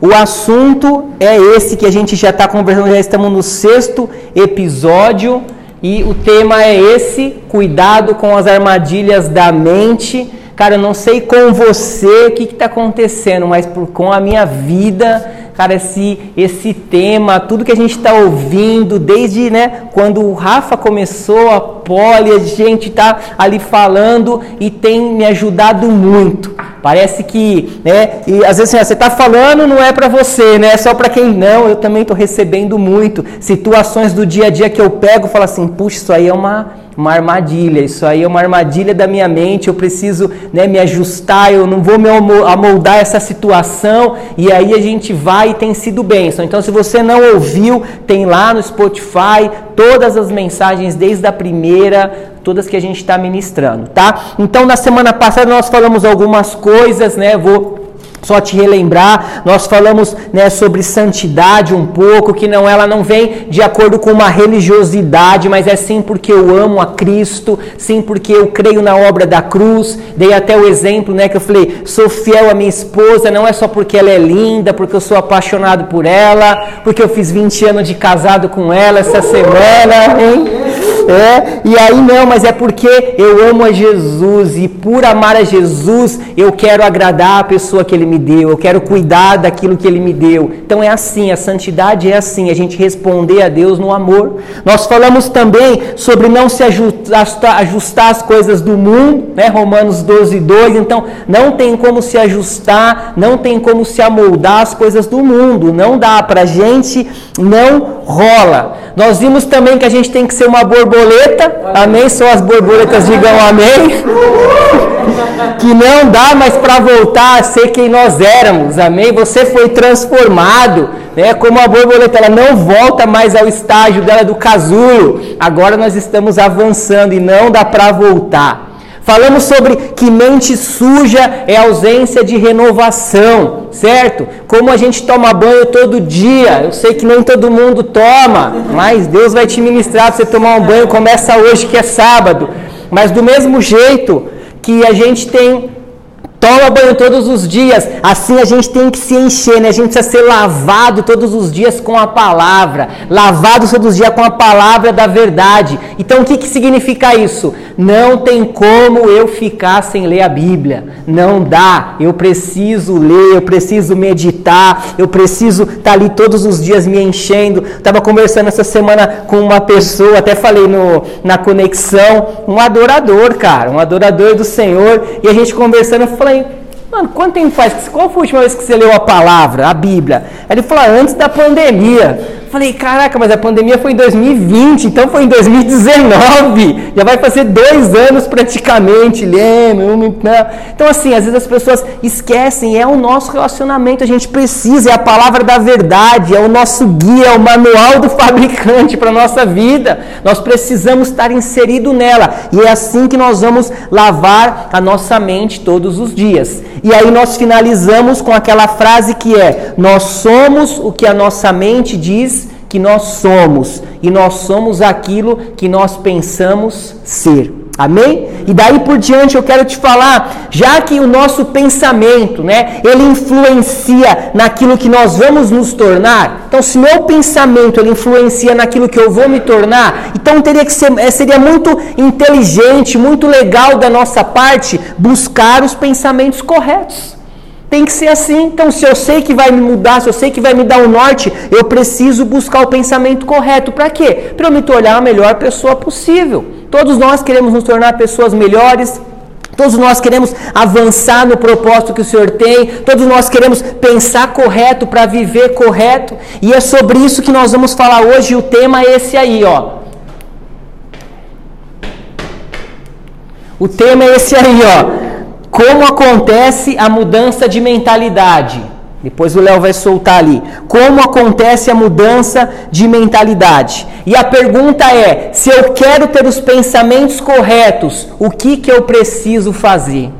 O assunto é esse que a gente já está conversando, já estamos no sexto episódio e o tema é esse: cuidado com as armadilhas da mente. Cara, eu não sei com você o que está acontecendo, mas por, com a minha vida cara, esse, esse tema, tudo que a gente está ouvindo, desde né, quando o Rafa começou, a Poli, a gente está ali falando e tem me ajudado muito. Parece que, né, e às vezes assim, você está falando, não é para você, né, é só para quem não, eu também estou recebendo muito. Situações do dia a dia que eu pego falo assim, puxa, isso aí é uma uma armadilha. Isso aí é uma armadilha da minha mente. Eu preciso né, me ajustar, eu não vou me amoldar essa situação. E aí a gente vai e tem sido bênção. Então, se você não ouviu, tem lá no Spotify todas as mensagens, desde a primeira, todas que a gente está ministrando, tá? Então, na semana passada nós falamos algumas coisas, né? Vou só te relembrar, nós falamos né, sobre santidade um pouco, que não ela não vem de acordo com uma religiosidade, mas é sim porque eu amo a Cristo, sim porque eu creio na obra da cruz. Dei até o exemplo, né, que eu falei, sou fiel à minha esposa, não é só porque ela é linda, porque eu sou apaixonado por ela, porque eu fiz 20 anos de casado com ela essa semana, hein? É, e aí não, mas é porque eu amo a Jesus e por amar a Jesus eu quero agradar a pessoa que ele me deu, eu quero cuidar daquilo que ele me deu. Então é assim, a santidade é assim, a gente responder a Deus no amor. Nós falamos também sobre não se ajustar, ajustar as coisas do mundo, né? Romanos 12, 2. Então não tem como se ajustar, não tem como se amoldar as coisas do mundo, não dá pra gente, não rola. Nós vimos também que a gente tem que ser uma borboleta borboleta, amém? Só as borboletas digam amém. que não dá mais para voltar a ser quem nós éramos, amém? Você foi transformado, né? Como a borboleta, ela não volta mais ao estágio dela do casulo. Agora nós estamos avançando e não dá para voltar. Falamos sobre que mente suja é ausência de renovação, certo? Como a gente toma banho todo dia. Eu sei que nem todo mundo toma, mas Deus vai te ministrar para você tomar um banho. Começa hoje que é sábado. Mas do mesmo jeito que a gente tem Toma banho todos os dias. Assim a gente tem que se encher, né? A gente precisa ser lavado todos os dias com a palavra. Lavado todos os dias com a palavra da verdade. Então o que, que significa isso? Não tem como eu ficar sem ler a Bíblia. Não dá. Eu preciso ler, eu preciso meditar, eu preciso estar tá ali todos os dias me enchendo. Estava conversando essa semana com uma pessoa, até falei no, na conexão, um adorador, cara, um adorador do Senhor. E a gente conversando, eu falei, falei, mano, quanto tempo faz? Qual foi a última vez que você leu a palavra, a Bíblia? Aí ele falou, antes da pandemia. Falei, caraca, mas a pandemia foi em 2020, então foi em 2019. Já vai fazer dois anos praticamente, lembra? Então, assim, às vezes as pessoas esquecem, é o nosso relacionamento, a gente precisa, é a palavra da verdade, é o nosso guia, é o manual do fabricante para a nossa vida. Nós precisamos estar inserido nela. E é assim que nós vamos lavar a nossa mente todos os dias. E aí nós finalizamos com aquela frase que é: Nós somos o que a nossa mente diz que nós somos, e nós somos aquilo que nós pensamos ser. Amém? E daí por diante eu quero te falar, já que o nosso pensamento, né, ele influencia naquilo que nós vamos nos tornar. Então, se meu pensamento ele influencia naquilo que eu vou me tornar, então teria que ser, eh, seria muito inteligente, muito legal da nossa parte buscar os pensamentos corretos. Tem que ser assim. Então, se eu sei que vai me mudar, se eu sei que vai me dar o um norte, eu preciso buscar o pensamento correto. Para quê? Para eu me tornar a melhor pessoa possível. Todos nós queremos nos tornar pessoas melhores. Todos nós queremos avançar no propósito que o Senhor tem. Todos nós queremos pensar correto para viver correto. E é sobre isso que nós vamos falar hoje. O tema é esse aí, ó. O tema é esse aí, ó como acontece a mudança de mentalidade. Depois o Léo vai soltar ali. Como acontece a mudança de mentalidade? E a pergunta é: se eu quero ter os pensamentos corretos, o que, que eu preciso fazer?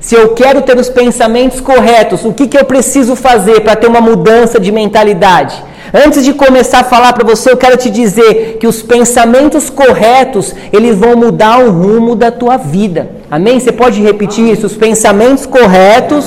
Se eu quero ter os pensamentos corretos, o que, que eu preciso fazer para ter uma mudança de mentalidade? Antes de começar a falar para você, eu quero te dizer que os pensamentos corretos, eles vão mudar o rumo da tua vida. Amém? Você pode repetir isso? Os pensamentos corretos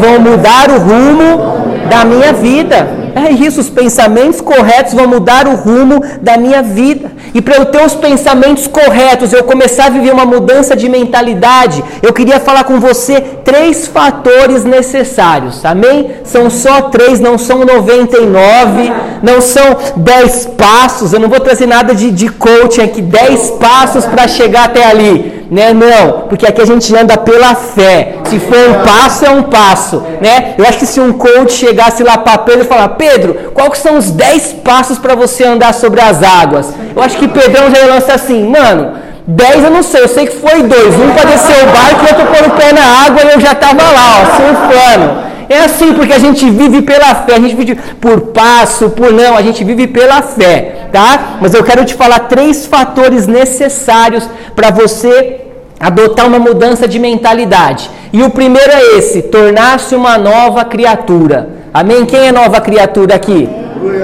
vão mudar o rumo da minha vida. É isso, os pensamentos corretos vão mudar o rumo da minha vida. E para eu ter os pensamentos corretos, eu começar a viver uma mudança de mentalidade, eu queria falar com você três fatores necessários. Amém? São só três, não são 99, não são 10 passos. Eu não vou trazer nada de, de coaching aqui, 10 passos para chegar até ali né? Não, porque aqui a gente anda pela fé. Se for um passo, é um passo, né? Eu acho que se um coach chegasse lá para Pedro e falar, Pedro, quais são os 10 passos para você andar sobre as águas? Eu acho que Pedrão já lança assim, mano, 10 eu não sei, eu sei que foi dois. Um para descer o barco e outro pôr o pé na água e eu já estava lá, ó, surfando. É assim porque a gente vive pela fé, a gente vive por passo, por não, a gente vive pela fé, tá? Mas eu quero te falar três fatores necessários para você adotar uma mudança de mentalidade. E o primeiro é esse: tornar-se uma nova criatura. Amém? Quem é nova criatura aqui?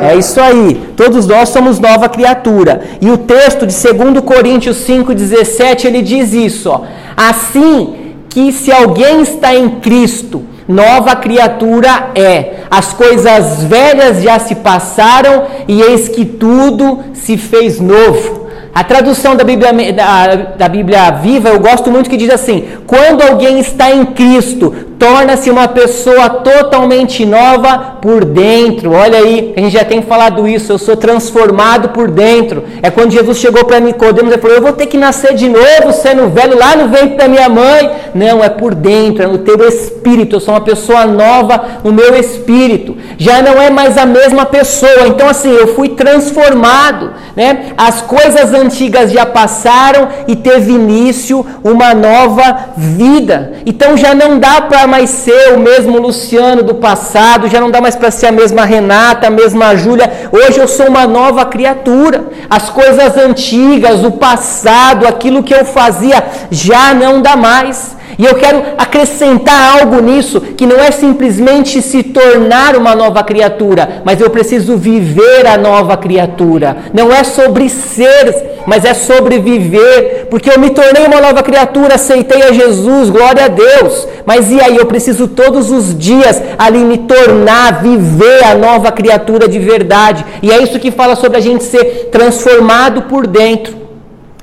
É isso aí. Todos nós somos nova criatura. E o texto de 2 Coríntios 5,17 ele diz isso: ó. Assim que se alguém está em Cristo, nova criatura é. As coisas velhas já se passaram e eis que tudo se fez novo. A tradução da Bíblia, da, da Bíblia Viva, eu gosto muito que diz assim: quando alguém está em Cristo, torna-se uma pessoa totalmente nova por dentro. Olha aí, a gente já tem falado isso, eu sou transformado por dentro. É quando Jesus chegou para Nicodemos e falou: "Eu vou ter que nascer de novo, sendo velho lá no ventre da minha mãe". Não, é por dentro, é no teu espírito. Eu sou uma pessoa nova no meu espírito. Já não é mais a mesma pessoa. Então assim, eu fui transformado, né? As coisas antigas já passaram e teve início uma nova vida. Então já não dá para mais ser o mesmo Luciano do passado, já não dá mais para ser a mesma Renata, a mesma Júlia. Hoje eu sou uma nova criatura. As coisas antigas, o passado, aquilo que eu fazia, já não dá mais. E eu quero acrescentar algo nisso, que não é simplesmente se tornar uma nova criatura, mas eu preciso viver a nova criatura. Não é sobre ser, mas é sobre viver, porque eu me tornei uma nova criatura, aceitei a Jesus, glória a Deus. Mas e aí, eu preciso todos os dias ali me tornar, viver a nova criatura de verdade. E é isso que fala sobre a gente ser transformado por dentro.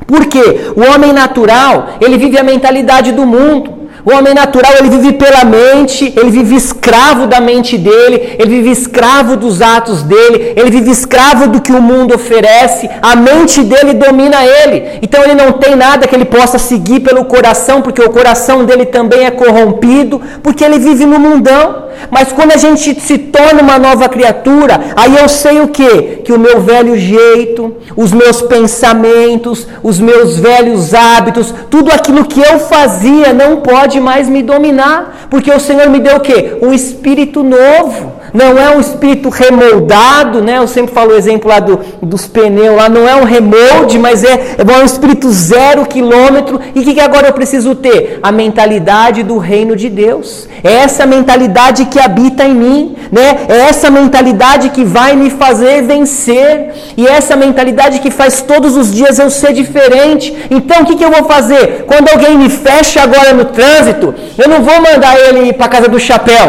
Porque o homem natural, ele vive a mentalidade do mundo. O homem natural, ele vive pela mente, ele vive escravo da mente dele, ele vive escravo dos atos dele, ele vive escravo do que o mundo oferece, a mente dele domina ele. Então ele não tem nada que ele possa seguir pelo coração, porque o coração dele também é corrompido, porque ele vive no mundão. Mas quando a gente se torna uma nova criatura, aí eu sei o que? Que o meu velho jeito, os meus pensamentos, os meus velhos hábitos, tudo aquilo que eu fazia não pode mais me dominar, porque o Senhor me deu o que? Um espírito novo não é um espírito remoldado, né? Eu sempre falo o exemplo lá do, dos pneus, lá não é um remolde, mas é, é um espírito zero quilômetro. E o que, que agora eu preciso ter? A mentalidade do reino de Deus. É essa mentalidade que habita em mim, né? É essa mentalidade que vai me fazer vencer. E é essa mentalidade que faz todos os dias eu ser diferente. Então o que, que eu vou fazer? Quando alguém me fecha agora no trânsito, eu não vou mandar ele ir para casa do chapéu,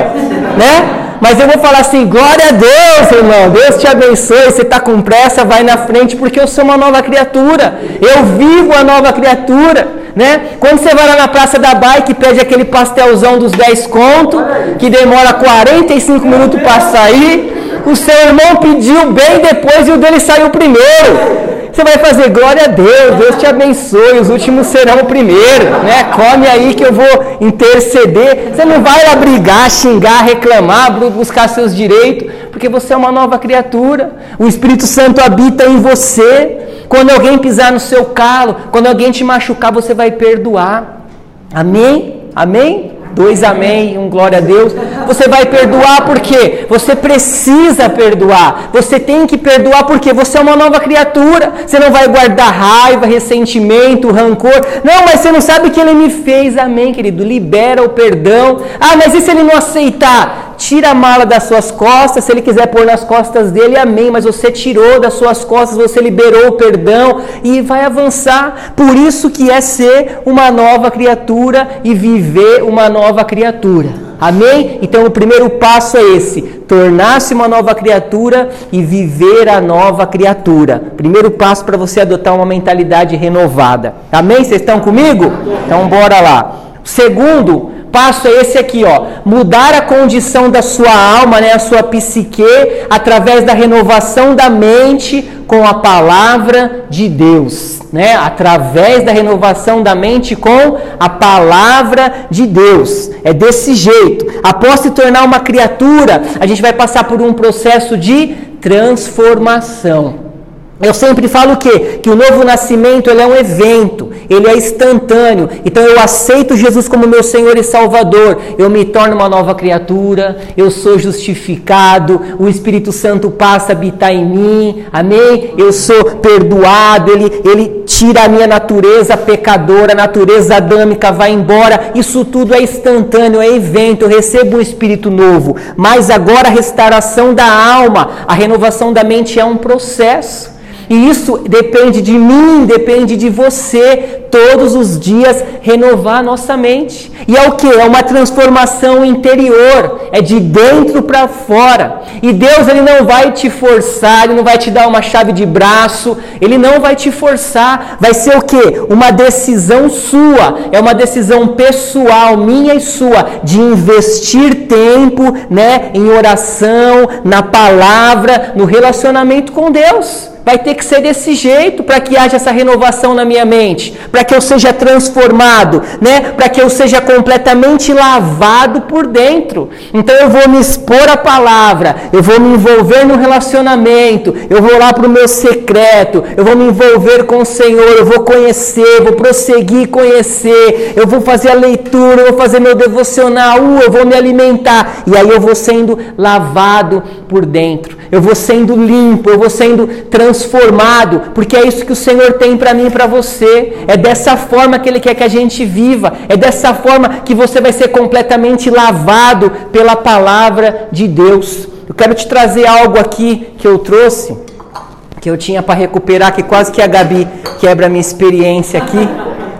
né? Mas eu vou falar assim: glória a Deus, irmão. Deus te abençoe. Você está com pressa, vai na frente, porque eu sou uma nova criatura. Eu vivo a nova criatura. Né? Quando você vai lá na Praça da Bike e pede aquele pastelzão dos 10 contos, que demora 45 minutos para sair, o seu irmão pediu bem depois e o dele saiu primeiro. Você vai fazer glória a Deus, Deus te abençoe, os últimos serão o primeiro, né? Come aí que eu vou interceder. Você não vai lá brigar, xingar, reclamar, buscar seus direitos, porque você é uma nova criatura. O Espírito Santo habita em você. Quando alguém pisar no seu calo, quando alguém te machucar, você vai perdoar. Amém? Amém? Dois amém, um glória a Deus. Você vai perdoar porque você precisa perdoar. Você tem que perdoar porque você é uma nova criatura. Você não vai guardar raiva, ressentimento, rancor. Não, mas você não sabe que ele me fez. Amém, querido. Libera o perdão. Ah, mas e se ele não aceitar? Tira a mala das suas costas, se ele quiser pôr nas costas dele, amém. Mas você tirou das suas costas, você liberou o perdão e vai avançar. Por isso que é ser uma nova criatura e viver uma nova criatura. Amém? Então o primeiro passo é esse: tornar-se uma nova criatura e viver a nova criatura. Primeiro passo para você adotar uma mentalidade renovada. Amém? Vocês estão comigo? Então bora lá. Segundo passo é esse aqui, ó, mudar a condição da sua alma, né, a sua psique, através da renovação da mente com a palavra de Deus, né? Através da renovação da mente com a palavra de Deus. É desse jeito. Após se tornar uma criatura, a gente vai passar por um processo de transformação. Eu sempre falo o quê? Que o novo nascimento ele é um evento, ele é instantâneo. Então eu aceito Jesus como meu Senhor e Salvador. Eu me torno uma nova criatura, eu sou justificado, o Espírito Santo passa a habitar em mim, amém? Eu sou perdoado, ele, ele tira a minha natureza pecadora, a natureza adâmica vai embora. Isso tudo é instantâneo, é evento. Eu recebo um Espírito novo. Mas agora a restauração da alma, a renovação da mente é um processo. E isso depende de mim, depende de você, todos os dias renovar nossa mente. E é o que? É uma transformação interior, é de dentro para fora. E Deus ele não vai te forçar, ele não vai te dar uma chave de braço, ele não vai te forçar. Vai ser o que? Uma decisão sua, é uma decisão pessoal, minha e sua, de investir tempo, né, em oração, na palavra, no relacionamento com Deus. Vai ter que ser desse jeito para que haja essa renovação na minha mente, para que eu seja transformado, né? Para que eu seja completamente lavado por dentro. Então eu vou me expor à palavra, eu vou me envolver no relacionamento, eu vou lá para o meu secreto, eu vou me envolver com o Senhor, eu vou conhecer, vou prosseguir conhecer, eu vou fazer a leitura, eu vou fazer meu devocional, uh, eu vou me alimentar e aí eu vou sendo lavado por dentro. Eu vou sendo limpo, eu vou sendo transformado, porque é isso que o Senhor tem para mim e para você. É dessa forma que Ele quer que a gente viva, é dessa forma que você vai ser completamente lavado pela palavra de Deus. Eu quero te trazer algo aqui que eu trouxe, que eu tinha para recuperar, que quase que a Gabi quebra a minha experiência aqui.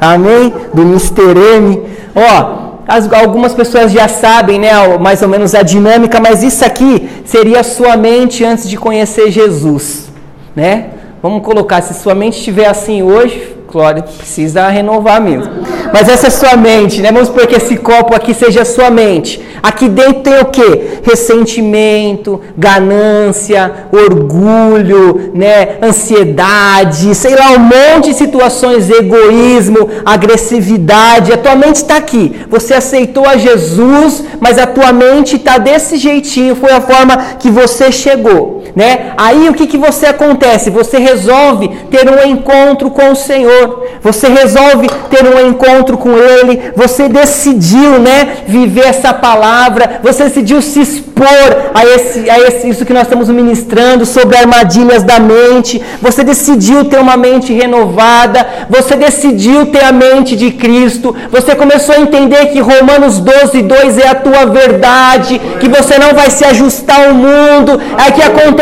Amém? Do Mr. M. Ó, as, algumas pessoas já sabem, né, mais ou menos a dinâmica, mas isso aqui seria sua mente antes de conhecer Jesus, né? Vamos colocar, se sua mente estiver assim hoje, Glória, precisa renovar mesmo. Mas essa é sua mente, né? Vamos supor que esse copo aqui seja sua mente. Aqui dentro tem o que? Ressentimento, ganância, orgulho, né? Ansiedade, sei lá, um monte de situações, egoísmo, agressividade. A tua mente está aqui. Você aceitou a Jesus, mas a tua mente está desse jeitinho. Foi a forma que você chegou, né? Aí o que, que você acontece? Você resolve ter um encontro com o Senhor. Você resolve ter um encontro com Ele. Você decidiu, né? Viver essa palavra você decidiu se expor a, esse, a esse, isso que nós estamos ministrando sobre armadilhas da mente, você decidiu ter uma mente renovada, você decidiu ter a mente de Cristo, você começou a entender que Romanos 12, 2 é a tua verdade, que você não vai se ajustar ao mundo. O que acontece?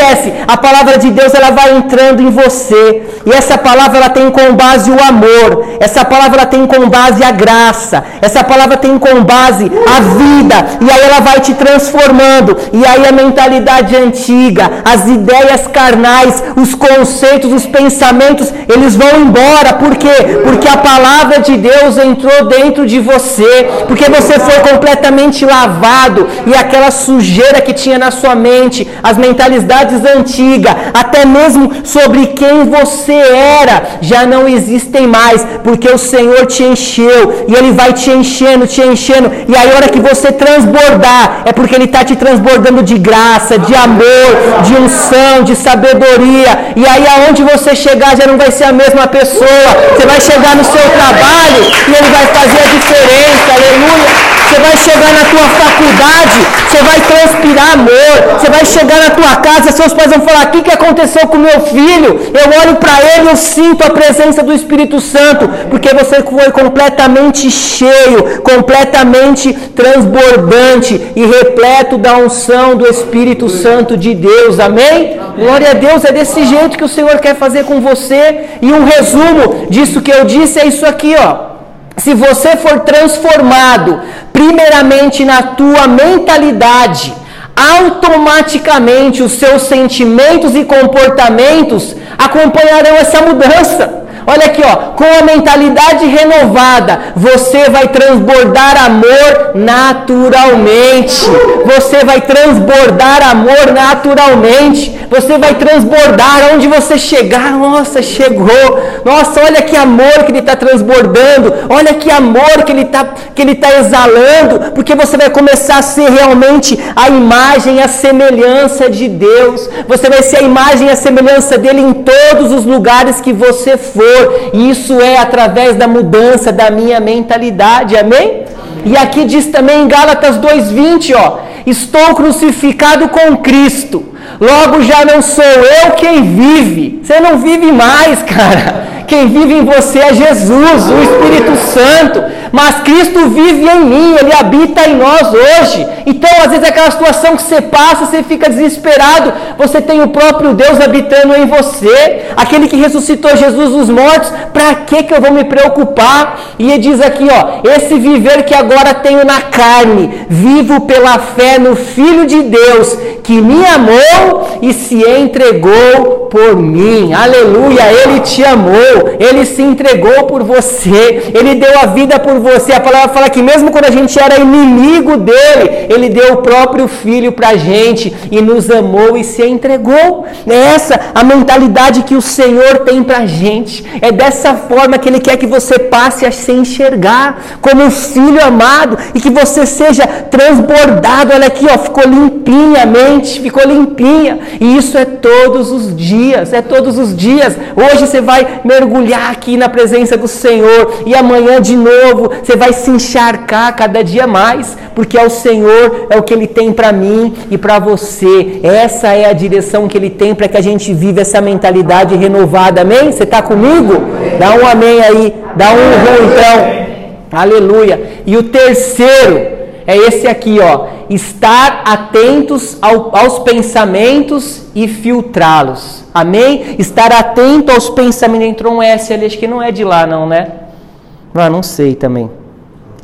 A palavra de Deus ela vai entrando em você, e essa palavra ela tem com base o amor, essa palavra ela tem com base a graça, essa palavra tem com base a vida, e aí ela vai te transformando, e aí a mentalidade antiga, as ideias carnais, os conceitos, os pensamentos, eles vão embora, por quê? Porque a palavra de Deus entrou dentro de você, porque você foi completamente lavado, e aquela sujeira que tinha na sua mente, as mentalidades antigas, até mesmo sobre quem você era, já não existem mais, porque o Senhor te encheu, e Ele vai te enchendo, te enchendo, e aí a hora que você transbordar, é porque Ele está te transbordando de graça, de amor, de unção, de sabedoria. E aí, aonde você chegar, já não vai ser a mesma pessoa. Você vai chegar no seu trabalho e Ele vai fazer a diferença. Aleluia. Você vai chegar na tua faculdade, você vai transpirar amor. Você vai chegar na tua casa, seus pais vão falar: O que, que aconteceu com meu filho? Eu olho para ele, eu sinto a presença do Espírito Santo, porque você foi completamente cheio, completamente transbordante e repleto da unção do Espírito Santo de Deus. Amém? Glória a Deus, é desse jeito que o Senhor quer fazer com você. E um resumo disso que eu disse é isso aqui, ó. Se você for transformado primeiramente na tua mentalidade, automaticamente os seus sentimentos e comportamentos acompanharão essa mudança. Olha aqui, ó, com a mentalidade renovada, você vai transbordar amor naturalmente. Você vai transbordar amor naturalmente. Você vai transbordar onde você chegar. Nossa, chegou. Nossa, olha que amor que ele está transbordando. Olha que amor que ele está que ele tá exalando, porque você vai começar a ser realmente a imagem, a semelhança de Deus. Você vai ser a imagem, a semelhança dele em todos os lugares que você for. E isso é através da mudança da minha mentalidade, amém? E aqui diz também em Gálatas 2:20, ó, estou crucificado com Cristo. Logo já não sou eu quem vive. Você não vive mais, cara. Quem vive em você é Jesus, o Espírito Santo. Mas Cristo vive em mim, Ele habita em nós hoje. Então, às vezes, aquela situação que você passa, você fica desesperado. Você tem o próprio Deus habitando em você, aquele que ressuscitou Jesus dos mortos. Para que, que eu vou me preocupar? E ele diz aqui, ó: esse viver que agora tenho na carne, vivo pela fé no Filho de Deus, que me amou e se entregou por mim. Aleluia, Ele te amou. Ele se entregou por você, Ele deu a vida por você. A palavra fala que mesmo quando a gente era inimigo dele, Ele deu o próprio Filho para a gente e nos amou e se entregou. É essa a mentalidade que o Senhor tem para a gente. É dessa forma que Ele quer que você passe a se enxergar como um filho amado e que você seja transbordado. Olha aqui, ó, ficou limpinha a mente, ficou limpinha. E isso é todos os dias, é todos os dias. Hoje você vai mergulhar aqui na presença do Senhor e amanhã de novo você vai se encharcar cada dia mais, porque é o Senhor, é o que Ele tem para mim e para você. Essa é a direção que Ele tem para que a gente viva essa mentalidade renovada. Amém? Você está comigo? Dá um amém aí, dá um uhum então. Aleluia. E o terceiro é esse aqui, ó. Estar atentos ao, aos pensamentos e filtrá-los. Amém? Estar atento aos pensamentos. Entrou um S ali, acho que não é de lá, não, né? Ah, não sei também.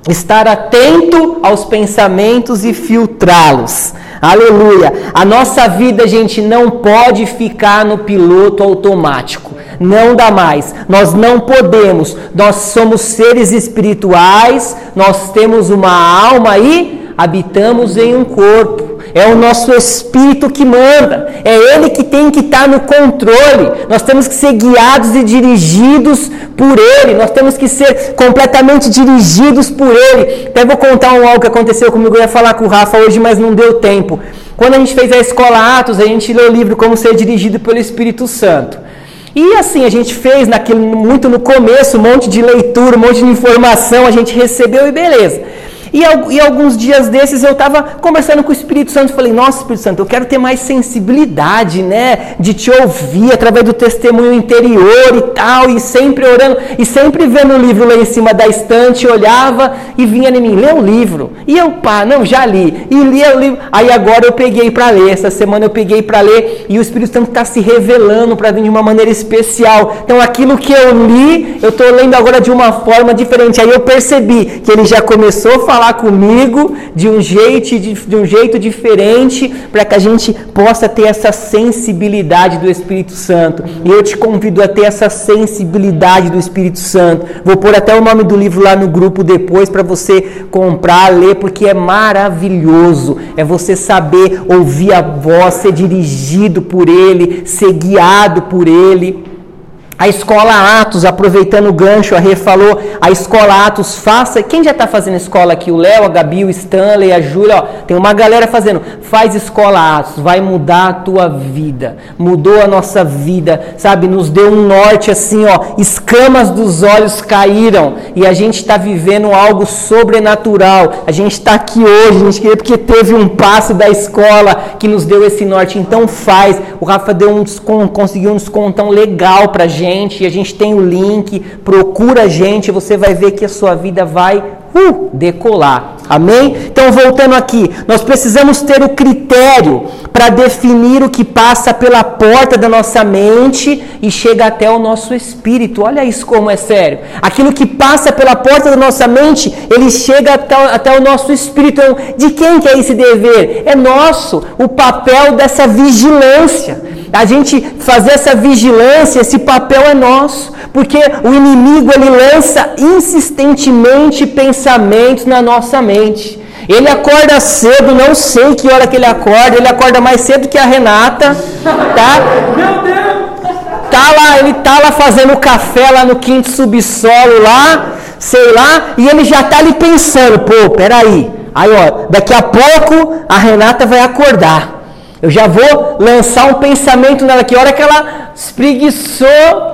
Estar atento aos pensamentos e filtrá-los. Aleluia. A nossa vida, gente, não pode ficar no piloto automático. Não dá mais. Nós não podemos. Nós somos seres espirituais, nós temos uma alma e habitamos em um corpo. É o nosso espírito que manda. É ele que tem que estar no controle. Nós temos que ser guiados e dirigidos por ele. Nós temos que ser completamente dirigidos por ele. Até vou contar um algo que aconteceu comigo. Eu ia falar com o Rafa hoje, mas não deu tempo. Quando a gente fez a escola Atos, a gente leu o livro Como Ser Dirigido pelo Espírito Santo. E assim, a gente fez naquele, muito no começo, um monte de leitura, um monte de informação, a gente recebeu e beleza. E, e alguns dias desses eu estava conversando com o Espírito Santo, falei, nossa Espírito Santo, eu quero ter mais sensibilidade, né, de te ouvir através do testemunho interior e tal, e sempre orando, e sempre vendo o livro lá em cima da estante, olhava e vinha em mim, lê o livro. E eu, pá, não, já li, e lia o livro. Aí agora eu peguei para ler, essa semana eu peguei para ler, e o Espírito Santo está se revelando para mim de uma maneira especial. Então aquilo que eu li, eu estou lendo agora de uma forma diferente. Aí eu percebi que ele já começou a falar falar comigo de um jeito, de, de um jeito diferente para que a gente possa ter essa sensibilidade do Espírito Santo. E eu te convido a ter essa sensibilidade do Espírito Santo. Vou pôr até o nome do livro lá no grupo depois para você comprar, ler, porque é maravilhoso. É você saber ouvir a voz, ser dirigido por Ele, ser guiado por Ele. A escola Atos, aproveitando o gancho, a Rê falou, a escola Atos faça. Quem já está fazendo escola aqui? O Léo, a Gabi, o Stanley, a Júlia, tem uma galera fazendo. Faz escola Atos, vai mudar a tua vida. Mudou a nossa vida, sabe? Nos deu um norte assim, ó. Escamas dos olhos caíram e a gente está vivendo algo sobrenatural. A gente está aqui hoje, a gente queria porque teve um passo da escola que nos deu esse norte. Então faz. O Rafa deu um desconto, conseguiu um descontão legal pra gente gente, a gente tem o link, procura a gente, você vai ver que a sua vida vai uh, decolar. Amém? Então, voltando aqui, nós precisamos ter o critério para definir o que passa pela porta da nossa mente e chega até o nosso espírito. Olha isso como é sério. Aquilo que passa pela porta da nossa mente, ele chega até, até o nosso espírito. Então, de quem que é esse dever? É nosso, o papel dessa vigilância. A gente fazer essa vigilância, esse papel é nosso, porque o inimigo ele lança insistentemente pensamentos na nossa mente. Ele acorda cedo, não sei que hora que ele acorda, ele acorda mais cedo que a Renata, tá? Meu Deus! Tá lá, ele tá lá fazendo café lá no quinto subsolo lá, sei lá, e ele já tá ali pensando, pô, peraí. Aí, ó, daqui a pouco a Renata vai acordar. Eu já vou lançar um pensamento nela. Que hora que ela espreguiçou,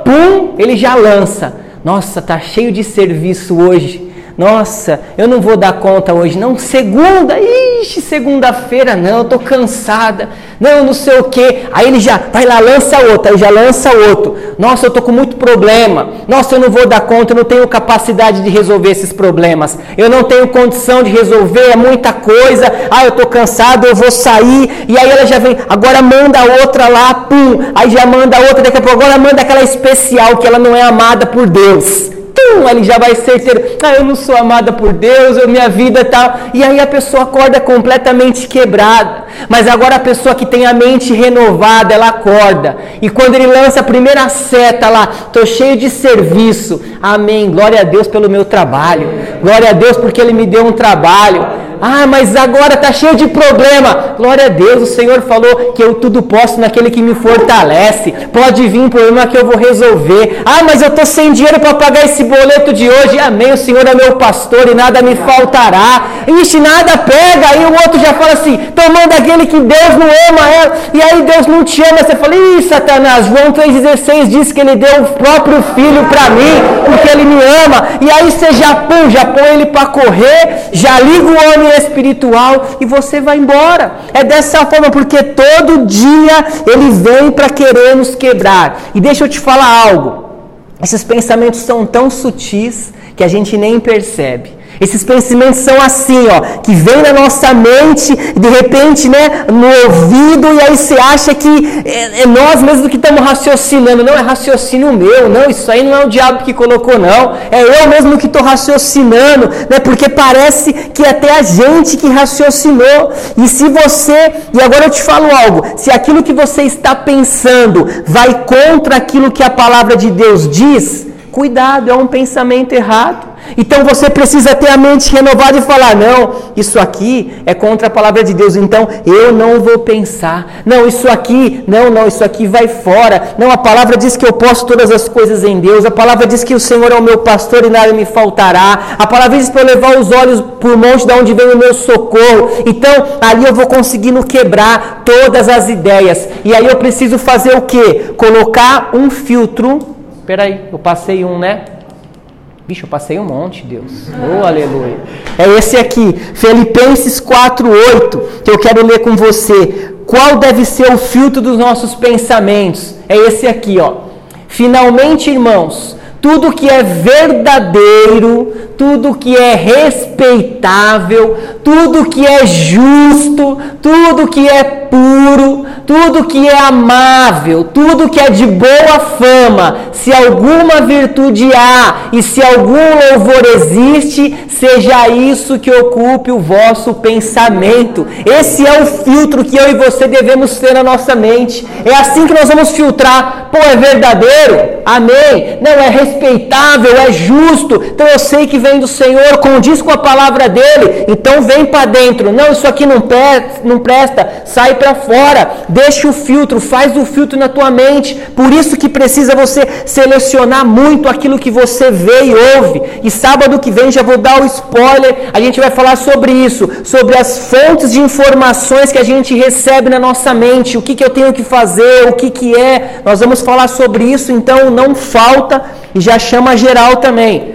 pum, ele já lança. Nossa, tá cheio de serviço hoje. Nossa, eu não vou dar conta hoje, não. Segunda, ixi, segunda-feira, não, eu tô cansada. Não, não sei o quê. Aí ele já vai lá, lança outro, aí já lança outro. Nossa, eu tô com muito problema. Nossa, eu não vou dar conta, eu não tenho capacidade de resolver esses problemas. Eu não tenho condição de resolver, é muita coisa. Ah, eu tô cansado, eu vou sair. E aí ela já vem, agora manda outra lá, pum. Aí já manda outra, daqui a pouco agora manda aquela especial que ela não é amada por Deus ele já vai certeiro, ah, eu não sou amada por Deus, eu, minha vida tal. Tá... E aí a pessoa acorda completamente quebrada. Mas agora a pessoa que tem a mente renovada, ela acorda. E quando ele lança a primeira seta lá, tô cheio de serviço. Amém. Glória a Deus pelo meu trabalho. Glória a Deus porque ele me deu um trabalho. Ah, mas agora está cheio de problema. Glória a Deus, o Senhor falou que eu tudo posso naquele que me fortalece. Pode vir um problema que eu vou resolver. Ah, mas eu estou sem dinheiro para pagar esse boleto de hoje. Amém, o Senhor é meu pastor e nada me faltará. Ixi, nada pega. Aí o outro já fala assim, tomando aquele que Deus não ama ela. E aí Deus não te ama. Você fala, ih, Satanás, João 3,16 diz que ele deu o próprio filho para mim, porque ele me ama. E aí você já põe, já põe ele para correr, já liga o homem espiritual e você vai embora. É dessa forma, porque todo dia ele vem para querer nos quebrar. E deixa eu te falar algo. Esses pensamentos são tão sutis que a gente nem percebe. Esses pensamentos são assim, ó, que vem na nossa mente, de repente, né, no ouvido, e aí você acha que é, é nós mesmos que estamos raciocinando. Não é raciocínio meu, não, isso aí não é o diabo que colocou, não. É eu mesmo que estou raciocinando, né, porque parece que é até a gente que raciocinou. E se você, e agora eu te falo algo, se aquilo que você está pensando vai contra aquilo que a palavra de Deus diz, cuidado, é um pensamento errado. Então você precisa ter a mente renovada e falar: não, isso aqui é contra a palavra de Deus, então eu não vou pensar. Não, isso aqui, não, não, isso aqui vai fora. Não, a palavra diz que eu posso todas as coisas em Deus. A palavra diz que o Senhor é o meu pastor e nada me faltará. A palavra diz para eu levar os olhos por monte de onde vem o meu socorro. Então ali eu vou conseguindo quebrar todas as ideias. E aí eu preciso fazer o que? Colocar um filtro. Peraí, eu passei um, né? Bicho, eu passei um monte, Deus. Oh, aleluia. É esse aqui, Filipenses 4:8, que eu quero ler com você. Qual deve ser o filtro dos nossos pensamentos? É esse aqui, ó. Finalmente, irmãos, tudo que é verdadeiro, tudo que é respeitável, tudo que é justo, tudo que é puro, tudo que é amável, tudo que é de boa fama, se alguma virtude há e se algum louvor existe, seja isso que ocupe o vosso pensamento. Esse é o filtro que eu e você devemos ter na nossa mente. É assim que nós vamos filtrar. Pô, é verdadeiro? Amém. Não, é respeitável, é justo. Então eu sei que vem do Senhor, condiz com a palavra dele. Então vem para dentro. Não, isso aqui não, presta, não presta. Sai para fora. Deixa o filtro, faz o filtro na tua mente. Por isso que precisa você selecionar muito aquilo que você vê e ouve. E sábado que vem já vou dar o spoiler. A gente vai falar sobre isso, sobre as fontes de informações que a gente recebe na nossa mente. O que, que eu tenho que fazer, o que, que é. Nós vamos falar sobre isso, então não falta e já chama geral também.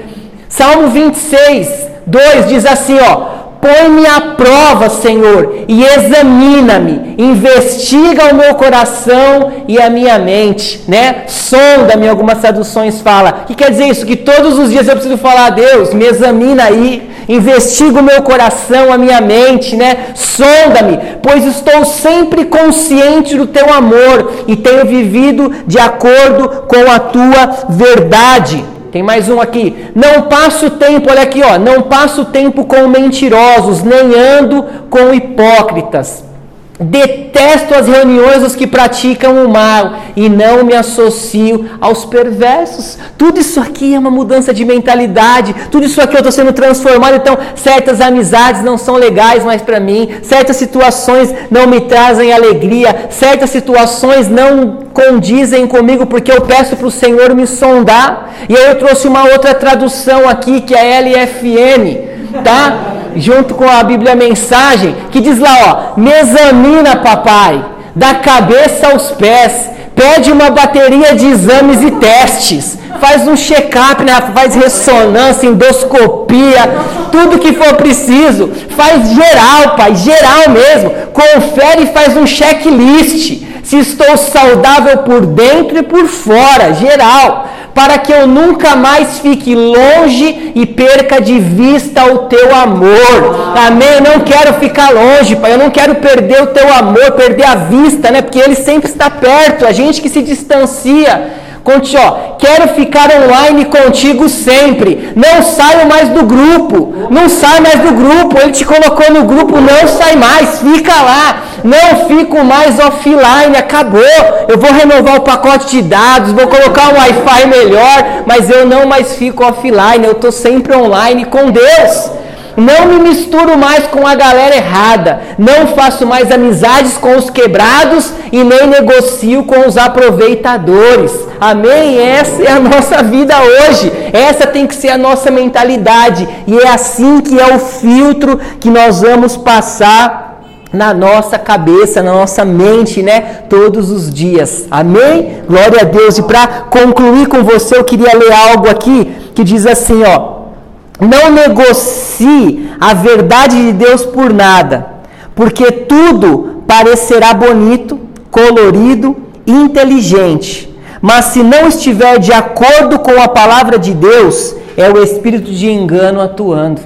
Salmo 26, 2 diz assim, ó: põe-me à prova, Senhor, e examina-me, investiga o meu coração e a minha mente, né? Sonda-me, algumas traduções fala. O que quer dizer isso? Que todos os dias eu preciso falar a Deus, me examina aí, investiga o meu coração, a minha mente, né? Sonda-me, pois estou sempre consciente do teu amor e tenho vivido de acordo com a tua verdade. Tem mais um aqui. Não passo tempo, olha aqui, ó. Não passo tempo com mentirosos, nem ando com hipócritas. Detesto as reuniões dos que praticam o mal e não me associo aos perversos. Tudo isso aqui é uma mudança de mentalidade. Tudo isso aqui eu estou sendo transformado. Então, certas amizades não são legais mais para mim. Certas situações não me trazem alegria. Certas situações não condizem comigo porque eu peço para o Senhor me sondar. E aí eu trouxe uma outra tradução aqui que é LFN, tá? Junto com a Bíblia Mensagem, que diz lá, ó, me examina, papai, da cabeça aos pés, pede uma bateria de exames e testes, faz um check-up, né? faz ressonância, endoscopia, tudo que for preciso, faz geral, pai, geral mesmo, confere e faz um checklist, se estou saudável por dentro e por fora, geral para que eu nunca mais fique longe e perca de vista o teu amor. Amém? Eu não quero ficar longe, Pai. Eu não quero perder o teu amor, perder a vista, né? Porque Ele sempre está perto. A gente que se distancia. Conte, ó, quero ficar online contigo sempre. Não saio mais do grupo. Não sai mais do grupo. Ele te colocou no grupo, não sai mais. Fica lá. Não fico mais offline. Acabou. Eu vou renovar o pacote de dados, vou colocar um Wi-Fi melhor, mas eu não mais fico offline. Eu estou sempre online com Deus. Não me misturo mais com a galera errada. Não faço mais amizades com os quebrados e nem negocio com os aproveitadores. Amém? Essa é a nossa vida hoje. Essa tem que ser a nossa mentalidade. E é assim que é o filtro que nós vamos passar na nossa cabeça, na nossa mente, né? Todos os dias. Amém? Glória a Deus. E para concluir com você, eu queria ler algo aqui que diz assim, ó: não negocie a verdade de Deus por nada, porque tudo parecerá bonito, colorido, inteligente. Mas se não estiver de acordo com a palavra de Deus, é o espírito de engano atuando.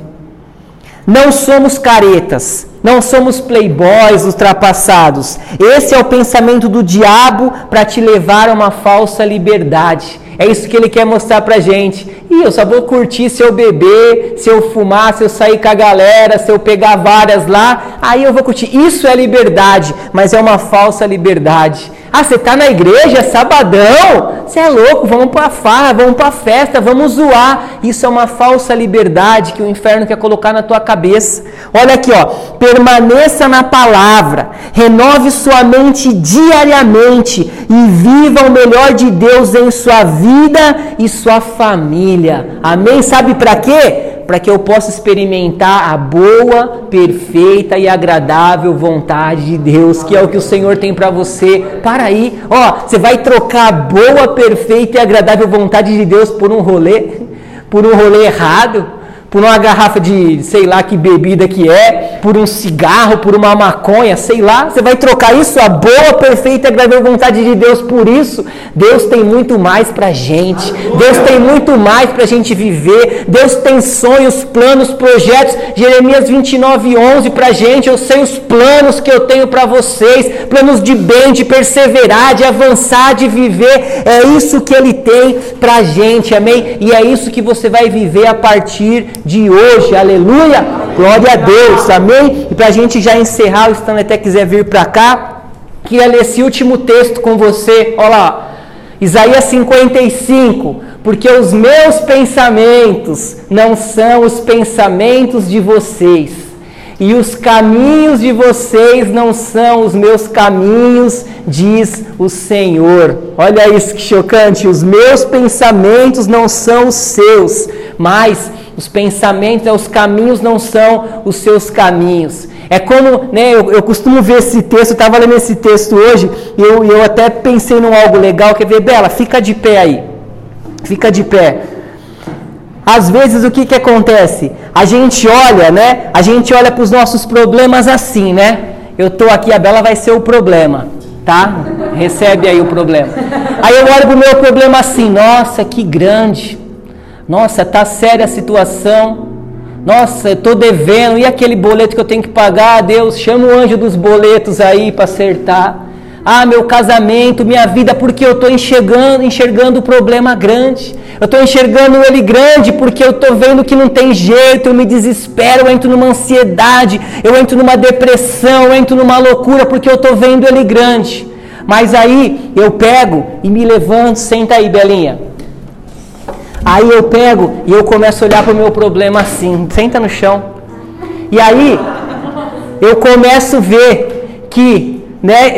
Não somos caretas, não somos playboys ultrapassados. Esse é o pensamento do diabo para te levar a uma falsa liberdade. É isso que ele quer mostrar pra gente. E eu só vou curtir se eu beber, se eu fumar, se eu sair com a galera, se eu pegar várias lá, aí eu vou curtir. Isso é liberdade, mas é uma falsa liberdade. Ah, você está na igreja, sabadão? Você é louco, vamos para a farra, vamos para a festa, vamos zoar. Isso é uma falsa liberdade que o inferno quer colocar na tua cabeça. Olha aqui, ó. Permaneça na palavra, renove sua mente diariamente e viva o melhor de Deus em sua vida e sua família. Amém? Sabe para quê? Para que eu possa experimentar a boa, perfeita e agradável vontade de Deus, que é o que o Senhor tem para você. Para aí, ó, você vai trocar a boa, perfeita e agradável vontade de Deus por um rolê, por um rolê errado? Por uma garrafa de sei lá que bebida que é, por um cigarro, por uma maconha, sei lá. Você vai trocar isso, a boa, perfeita e agradável vontade de Deus por isso. Deus tem muito mais pra gente. Deus tem muito mais pra gente viver. Deus tem sonhos, planos, projetos. Jeremias 29, 11 pra gente. Eu sei os planos que eu tenho para vocês. Planos de bem, de perseverar, de avançar, de viver. É isso que Ele tem pra gente, amém? E é isso que você vai viver a partir de hoje, aleluia, glória a Deus, amém? E para a gente já encerrar, o Stanley até quiser vir para cá, queria ler esse último texto com você, olha lá, Isaías 55, porque os meus pensamentos não são os pensamentos de vocês e os caminhos de vocês não são os meus caminhos, diz o Senhor. Olha isso que chocante. Os meus pensamentos não são os seus, mas os pensamentos, os caminhos não são os seus caminhos. É como, né, eu, eu costumo ver esse texto, eu estava lendo esse texto hoje, e eu, eu até pensei num algo legal, quer ver, Bela, fica de pé aí. Fica de pé. às vezes o que, que acontece? A gente olha, né? A gente olha para os nossos problemas assim, né? Eu tô aqui, a Bela vai ser o problema, tá? Recebe aí o problema. Aí eu olho para o meu problema assim, nossa, que grande. Nossa, tá séria a situação. Nossa, eu tô devendo. E aquele boleto que eu tenho que pagar? Deus, chama o anjo dos boletos aí para acertar. Ah, meu casamento, minha vida, porque eu estou enxergando, enxergando o problema grande. Eu estou enxergando ele grande porque eu estou vendo que não tem jeito, eu me desespero, eu entro numa ansiedade, eu entro numa depressão, eu entro numa loucura porque eu estou vendo ele grande. Mas aí eu pego e me levanto, senta aí, Belinha. Aí eu pego e eu começo a olhar para o meu problema assim, senta no chão. E aí eu começo a ver que né,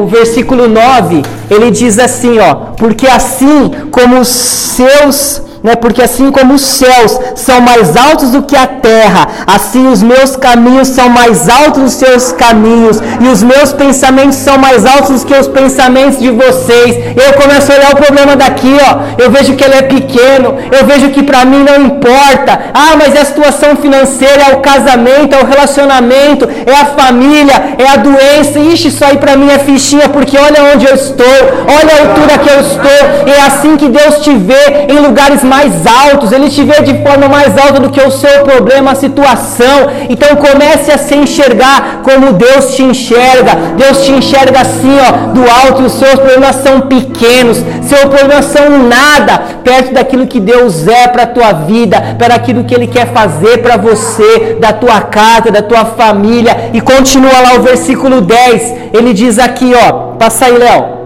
o versículo 9, ele diz assim, ó, porque assim como os seus né? Porque assim como os céus são mais altos do que a terra, assim os meus caminhos são mais altos dos seus caminhos, e os meus pensamentos são mais altos do que os pensamentos de vocês. Eu começo a olhar o problema daqui, ó. Eu vejo que ele é pequeno, eu vejo que para mim não importa. Ah, mas é a situação financeira, é o casamento, é o relacionamento, é a família, é a doença. Ixi, isso aí para mim é fichinha, porque olha onde eu estou, olha a altura que eu estou. É assim que Deus te vê em lugares mais altos, Ele te vê de forma mais alta do que o seu problema, a situação. Então comece a se enxergar como Deus te enxerga. Deus te enxerga assim, ó, do alto, e os seus problemas são pequenos, seus problemas são nada perto daquilo que Deus é para a tua vida, para aquilo que Ele quer fazer para você, da tua casa, da tua família. E continua lá o versículo 10, ele diz aqui, ó, passa aí, Léo.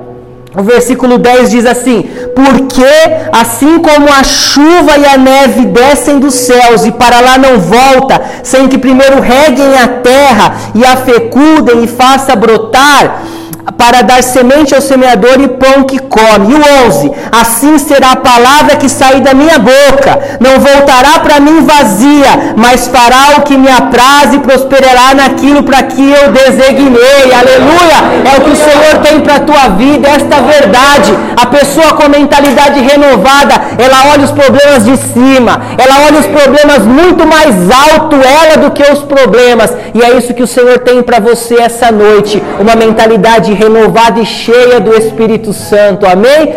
O versículo 10 diz assim: Porque assim como a chuva e a neve descem dos céus e para lá não volta, sem que primeiro reguem a terra e a fecundem e faça brotar, para dar semente ao semeador e pão que come. E o 11: Assim será a palavra que sair da minha boca, não voltará para mim vazia, mas fará o que me apraz e prosperará naquilo para que eu designei. Aleluia! É o que o Senhor tem para a tua vida, esta verdade. A pessoa com mentalidade renovada, ela olha os problemas de cima, ela olha os problemas muito mais alto ela do que os problemas. E é isso que o Senhor tem para você essa noite, uma mentalidade renovada e cheia do Espírito Santo. Amém?